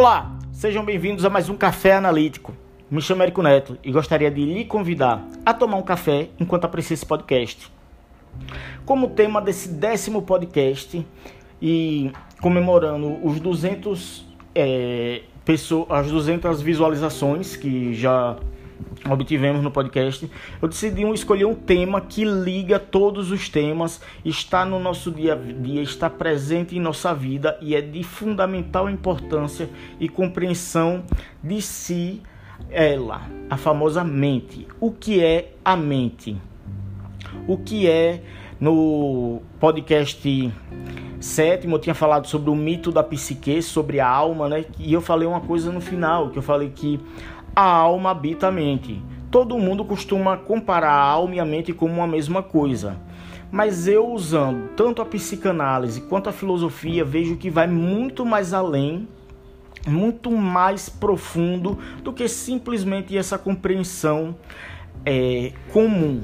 Olá, sejam bem-vindos a mais um Café Analítico. Me chamo Érico Neto e gostaria de lhe convidar a tomar um café enquanto aprecia esse podcast. Como tema desse décimo podcast e comemorando os 200 é, pessoas, as 200 visualizações que já obtivemos no podcast, eu decidi escolher um tema que liga todos os temas, está no nosso dia a dia, está presente em nossa vida e é de fundamental importância e compreensão de si, ela, a famosa mente. O que é a mente? O que é no podcast sétimo eu tinha falado sobre o mito da psique, sobre a alma, né? E eu falei uma coisa no final, que eu falei que a alma habita a mente. Todo mundo costuma comparar a alma e a mente como uma mesma coisa. Mas eu usando tanto a psicanálise quanto a filosofia, vejo que vai muito mais além, muito mais profundo do que simplesmente essa compreensão é, comum.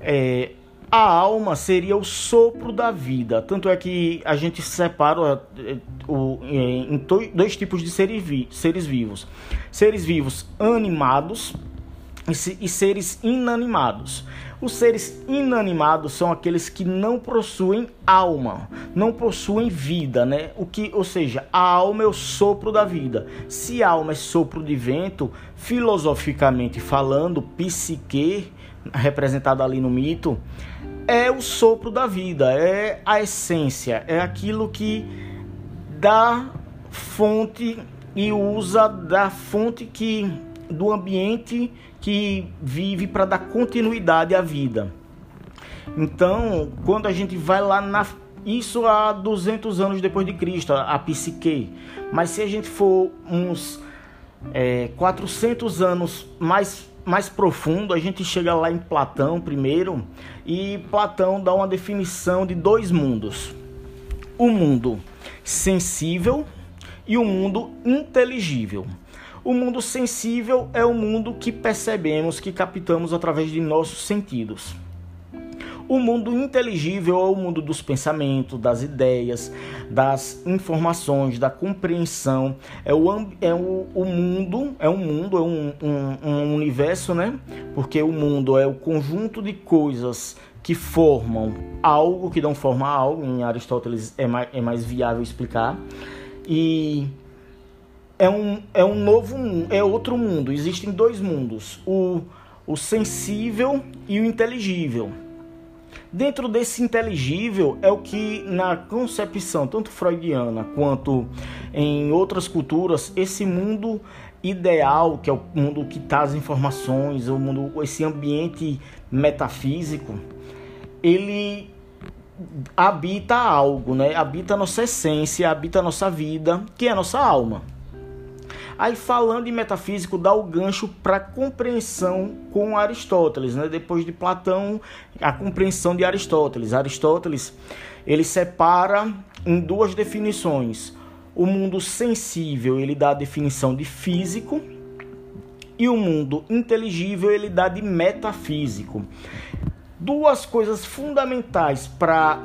É, a alma seria o sopro da vida. Tanto é que a gente separa eh, em dois tipos de seres vivos: seres vivos animados e seres inanimados. Os seres inanimados são aqueles que não possuem alma, não possuem vida, né? O que, ou seja, a alma é o sopro da vida. Se a alma é sopro de vento, filosoficamente falando, psique, representado ali no mito, é o sopro da vida, é a essência, é aquilo que dá fonte e usa da fonte que do ambiente que vive para dar continuidade à vida. Então, quando a gente vai lá na isso há 200 anos depois de Cristo, a, psique. Mas se a gente for uns é, 400 anos mais mais profundo, a gente chega lá em Platão primeiro, e Platão dá uma definição de dois mundos: o mundo sensível e o mundo inteligível. O mundo sensível é o mundo que percebemos, que captamos através de nossos sentidos. O mundo inteligível é o mundo dos pensamentos, das ideias, das informações, da compreensão. É o, é o, o mundo, é um mundo, é um, um, um universo, né? Porque o mundo é o conjunto de coisas que formam algo, que dão forma a algo. Em Aristóteles é mais, é mais viável explicar. E é um, é um novo é outro mundo. Existem dois mundos: o, o sensível e o inteligível. Dentro desse inteligível é o que, na concepção tanto freudiana quanto em outras culturas, esse mundo ideal, que é o mundo que está as informações, o mundo, esse ambiente metafísico, ele habita algo, né? Habita a nossa essência, habita a nossa vida, que é a nossa alma. Aí falando em metafísico, dá o gancho para compreensão com Aristóteles, né? Depois de Platão, a compreensão de Aristóteles. Aristóteles, ele separa em duas definições. O mundo sensível, ele dá a definição de físico, e o mundo inteligível, ele dá de metafísico. Duas coisas fundamentais para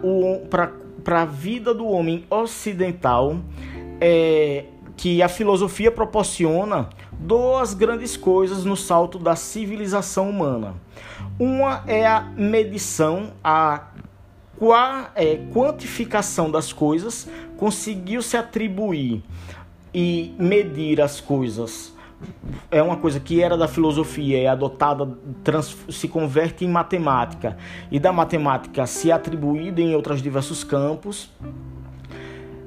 a vida do homem ocidental é que a filosofia proporciona duas grandes coisas no salto da civilização humana. Uma é a medição, a é, quantificação das coisas, conseguiu se atribuir e medir as coisas. É uma coisa que era da filosofia, é adotada, trans, se converte em matemática, e da matemática se atribuída em outros diversos campos.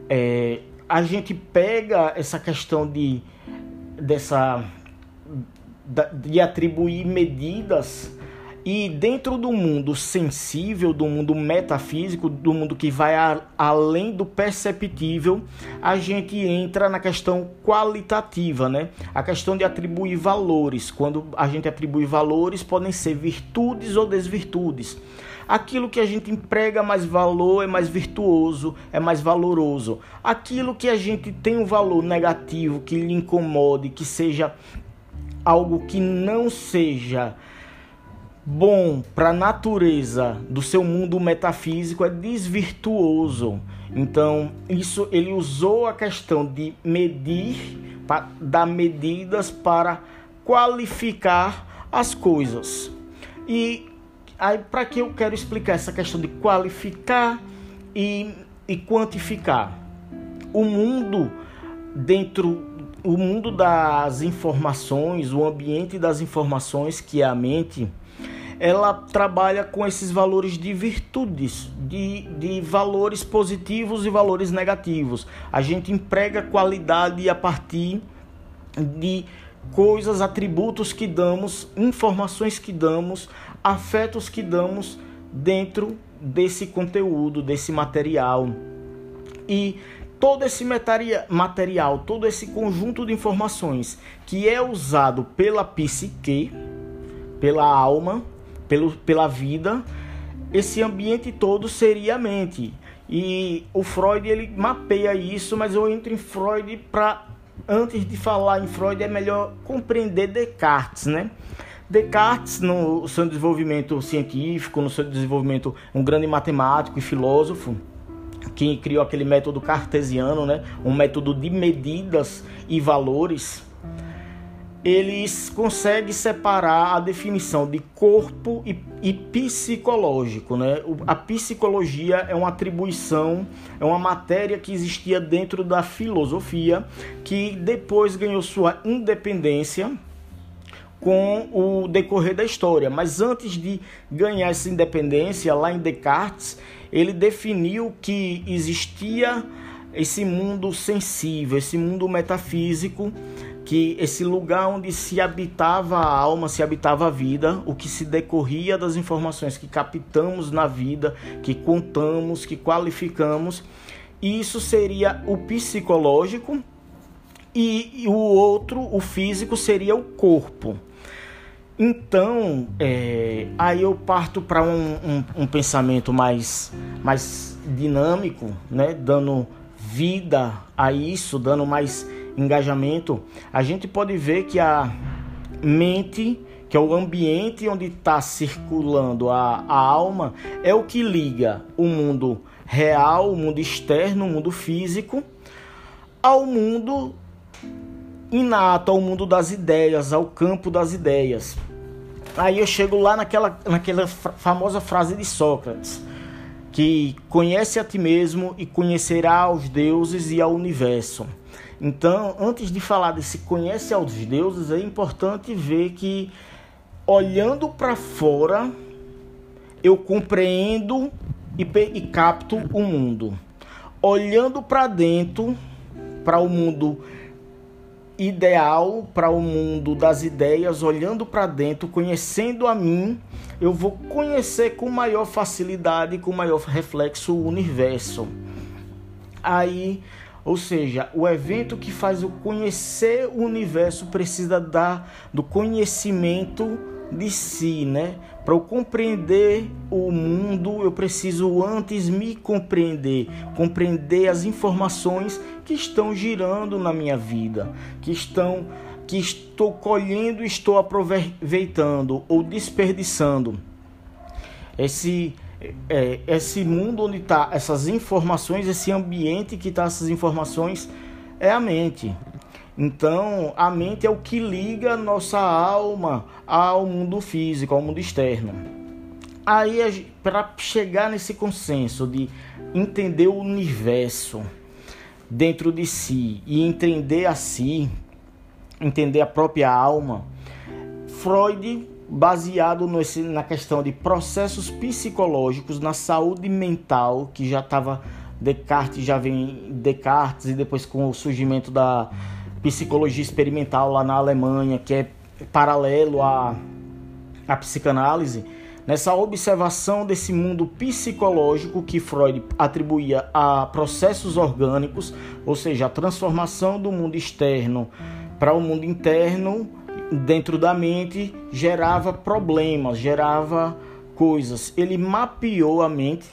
É, a gente pega essa questão de dessa de atribuir medidas e dentro do mundo sensível, do mundo metafísico, do mundo que vai a, além do perceptível, a gente entra na questão qualitativa, né? A questão de atribuir valores. Quando a gente atribui valores, podem ser virtudes ou desvirtudes. Aquilo que a gente emprega mais valor é mais virtuoso, é mais valoroso. Aquilo que a gente tem um valor negativo, que lhe incomode, que seja algo que não seja bom para a natureza do seu mundo metafísico é desvirtuoso. Então, isso ele usou a questão de medir, para dar medidas para qualificar as coisas. E aí para que eu quero explicar essa questão de qualificar e, e quantificar? O mundo dentro o mundo das informações, o ambiente das informações, que é a mente, ela trabalha com esses valores de virtudes, de, de valores positivos e valores negativos. A gente emprega qualidade a partir de coisas, atributos que damos, informações que damos, afetos que damos dentro desse conteúdo, desse material. E todo esse material, todo esse conjunto de informações que é usado pela psique, pela alma, pelo, pela vida, esse ambiente todo seria a mente. E o Freud ele mapeia isso, mas eu entro em Freud para antes de falar em Freud é melhor compreender Descartes, né? Descartes, no seu desenvolvimento científico, no seu desenvolvimento, um grande matemático e filósofo, que criou aquele método cartesiano, né? um método de medidas e valores eles conseguem separar a definição de corpo e, e, psicológico. Né? A psicologia é uma atribuição, é uma matéria que existia dentro da filosofia, que depois ganhou sua independência com o decorrer da história. Mas antes de ganhar essa independência, lá em Descartes, ele definiu que existia esse mundo sensível, esse mundo metafísico que esse lugar onde se habitava a alma, se habitava a vida, o que se decorria das informações que captamos na vida, que contamos, que qualificamos, isso seria o psicológico e, o outro, o físico, seria o corpo. Então, é, aí eu parto para um, um, um, pensamento mais, mais dinâmico, né? dando vida a isso, dando mais engajamento, a gente pode ver que a mente, que é o ambiente onde está circulando a, a alma, é o que liga o mundo real, o mundo externo, o mundo físico, ao mundo inato, ao mundo das ideias, ao campo das ideias. Aí eu chego lá naquela, naquela famosa frase de Sócrates, que conhece a ti mesmo e conhecerá aos deuses e ao universo. Então, antes de falar desse conhece aos deuses, é importante ver que olhando para fora, eu compreendo e, e capto o mundo. Olhando para dentro, para o mundo ideal, para o mundo das ideias, olhando para dentro, conhecendo a mim, eu vou conhecer com maior facilidade, com maior reflexo o universo. Aí ou seja, o evento que faz eu conhecer o universo precisa da, do conhecimento de si, né? Para eu compreender o mundo, eu preciso antes me compreender, compreender as informações que estão girando na minha vida, que estão que estou colhendo, estou aproveitando ou desperdiçando. Esse é, esse mundo onde está essas informações, esse ambiente que está essas informações é a mente. Então, a mente é o que liga nossa alma ao mundo físico, ao mundo externo. Aí, para chegar nesse consenso de entender o universo dentro de si e entender a si, entender a própria alma, Freud baseado nesse, na questão de processos psicológicos na saúde mental, que já estava Descartes, já vem Descartes, e depois com o surgimento da psicologia experimental lá na Alemanha, que é paralelo à, à psicanálise, nessa observação desse mundo psicológico que Freud atribuía a processos orgânicos, ou seja, a transformação do mundo externo para o mundo interno dentro da mente gerava problemas, gerava coisas. Ele mapeou a mente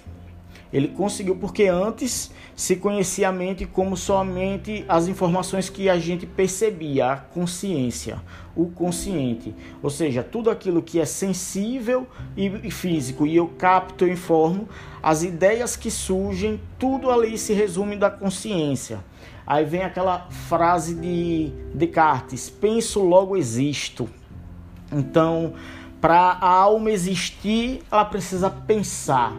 Ele conseguiu porque antes se conhecia a mente como somente as informações que a gente percebia, a consciência, o consciente. Ou seja, tudo aquilo que é sensível e físico e eu capto, eu informo, as ideias que surgem, tudo ali se resume da consciência. Aí vem aquela frase de Descartes: penso, logo existo. Então, para a alma existir, ela precisa pensar.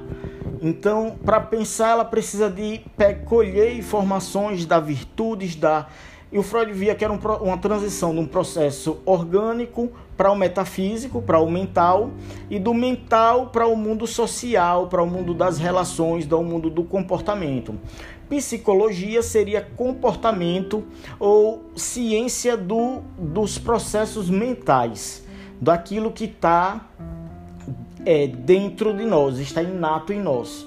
Então, para pensar, ela precisa de colher informações da virtudes da e o Freud via que era um, uma transição de um processo orgânico para o metafísico, para o mental, e do mental para o mundo social, para o mundo das relações, do mundo do comportamento. Psicologia seria comportamento ou ciência do, dos processos mentais, daquilo que está é, dentro de nós, está inato em nós.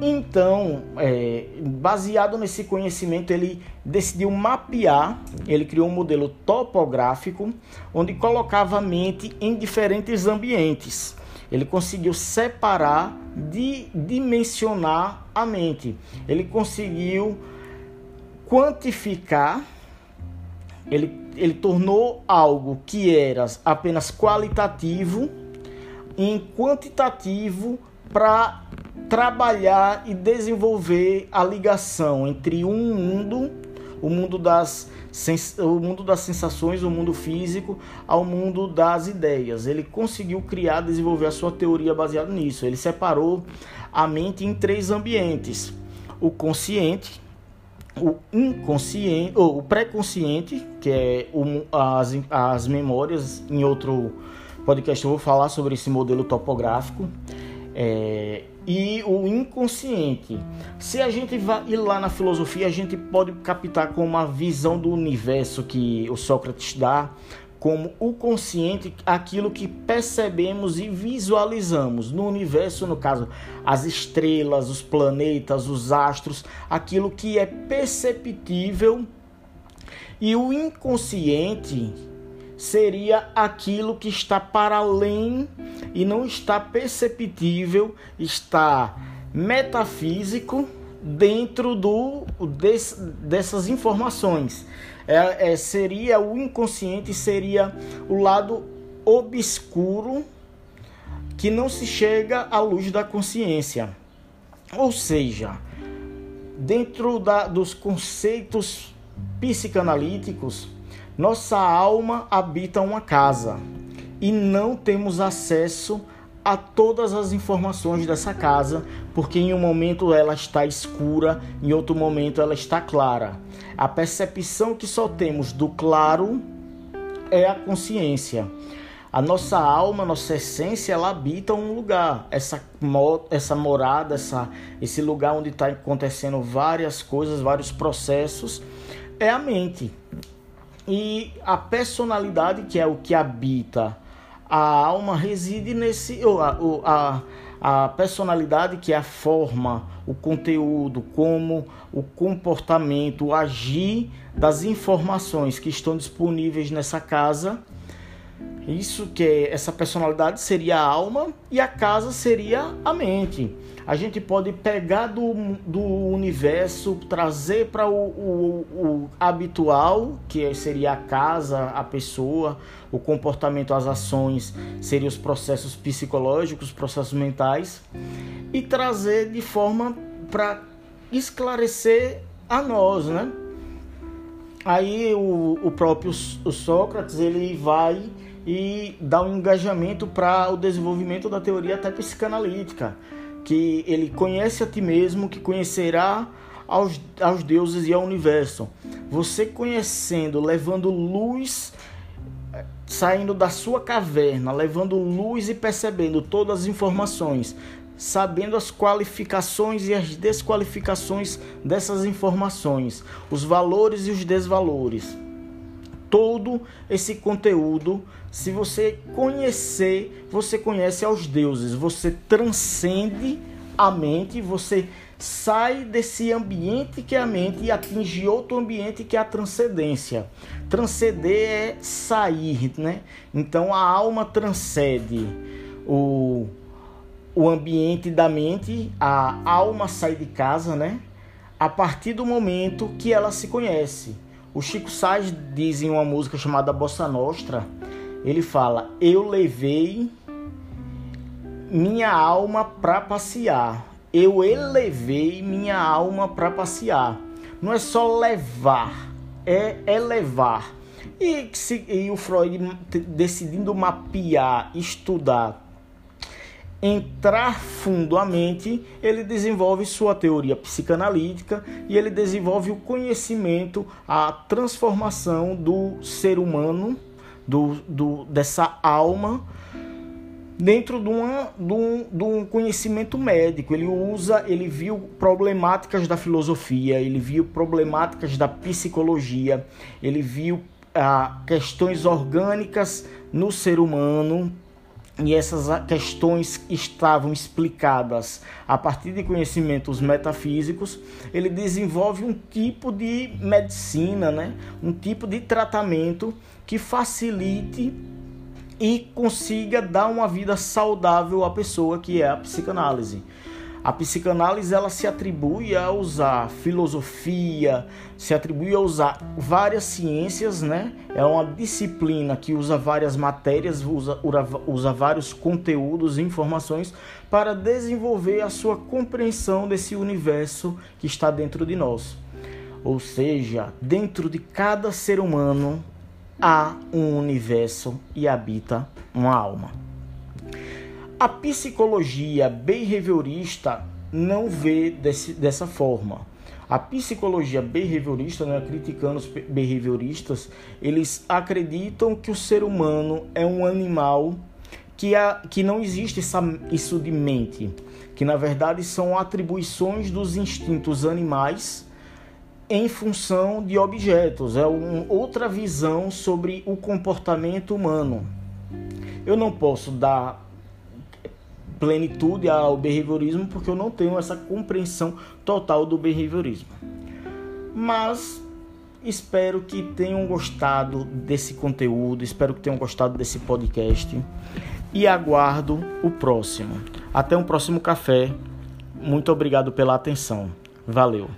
Então, é, baseado nesse conhecimento, ele decidiu mapear, ele criou um modelo topográfico, onde colocava a mente em diferentes ambientes. Ele conseguiu separar, de dimensionar a mente. Ele conseguiu quantificar, ele, ele tornou algo que era apenas qualitativo em quantitativo para trabalhar e desenvolver a ligação entre um mundo, o mundo das o mundo das sensações, o mundo físico, ao mundo das ideias. Ele conseguiu criar, desenvolver a sua teoria baseada nisso. Ele separou a mente em três ambientes: o consciente, o inconsciente, ou o pré-consciente, que é o, as, as memórias. Em outro podcast eu vou falar sobre esse modelo topográfico. É, e o inconsciente. Se a gente vai ir lá na filosofia, a gente pode captar com uma visão do universo que o Sócrates dá, como o consciente, aquilo que percebemos e visualizamos no universo, no caso, as estrelas, os planetas, os astros, aquilo que é perceptível. E o inconsciente seria aquilo que está para além e não está perceptível, está metafísico dentro do des, dessas informações. É, é, seria o inconsciente, seria o lado obscuro que não se chega à luz da consciência. Ou seja, dentro da, dos conceitos psicanalíticos, nossa alma habita uma casa e não temos acesso a todas as informações dessa casa, porque em um momento ela está escura, em outro momento ela está clara. A percepção que só temos do claro é a consciência. A nossa alma, nossa essência, ela habita um lugar, essa, essa morada, essa, esse lugar onde está acontecendo várias coisas, vários processos, é a mente. E a personalidade, que é o que habita a alma, reside nesse. Ou a, a, a personalidade, que é a forma, o conteúdo, como o comportamento, o agir das informações que estão disponíveis nessa casa. Isso que é, essa personalidade seria a alma e a casa seria a mente a gente pode pegar do, do universo, trazer para o, o, o, habitual, que seria a casa, a pessoa, o comportamento, as ações, seriam os processos psicológicos, processos mentais, e trazer de forma para esclarecer a nós, né? Aí o, o próprio o Sócrates ele vai e dá um engajamento para o desenvolvimento da teoria até psicanalítica que ele conhece a ti mesmo, que conhecerá aos, aos deuses e ao universo. Você conhecendo, levando luz, saindo da sua caverna, levando luz e percebendo todas as informações, sabendo as qualificações e as desqualificações dessas informações, os valores e os desvalores. Todo esse conteúdo se você conhecer, você conhece aos deuses, você transcende a mente, você sai desse ambiente que é a mente e atinge outro ambiente que é a transcendência. Transcender é sair, né? Então a alma transcende o o ambiente da mente, a alma sai de casa, né? A partir do momento que ela se conhece. O Chico Sainz diz em uma música chamada Bossa Nostra, ele fala: "Eu levei minha alma para passear. Eu elevei minha alma para passear. Não é só levar, é elevar. E, e o Freud decidindo mapear, estudar, entrar fundo à mente, ele desenvolve sua teoria psicanalítica e ele desenvolve o conhecimento, a transformação do ser humano, do, do dessa alma dentro de, uma, de, um, de um conhecimento médico. Ele usa, ele viu problemáticas da filosofia, ele viu problemáticas da psicologia, ele viu ah, questões orgânicas no ser humano e essas questões estavam explicadas a partir de conhecimentos metafísicos, ele desenvolve um tipo de medicina, né? um tipo de tratamento que facilite e consiga dar uma vida saudável à pessoa que é a psicanálise. A psicanálise ela se atribui a usar filosofia, se atribui a usar várias ciências, né? É uma disciplina que usa várias matérias, usa, usa vários conteúdos e informações para desenvolver a sua compreensão desse universo que está dentro de nós. Ou seja, dentro de cada ser humano há um universo e habita uma alma. A psicologia behaviorista não vê desse, dessa forma. A psicologia behaviorista, né, criticando os behavioristas, eles acreditam que o ser humano é um animal que, a, que não existe essa, isso de mente, que na verdade são atribuições dos instintos animais em função de objetos, é uma outra visão sobre o comportamento humano. Eu não posso dar plenitude ao behaviorismo porque eu não tenho essa compreensão total do behaviorismo. Mas espero que tenham gostado desse conteúdo, espero que tenham gostado desse podcast e aguardo o próximo. Até um próximo café. Muito obrigado pela atenção. Valeu.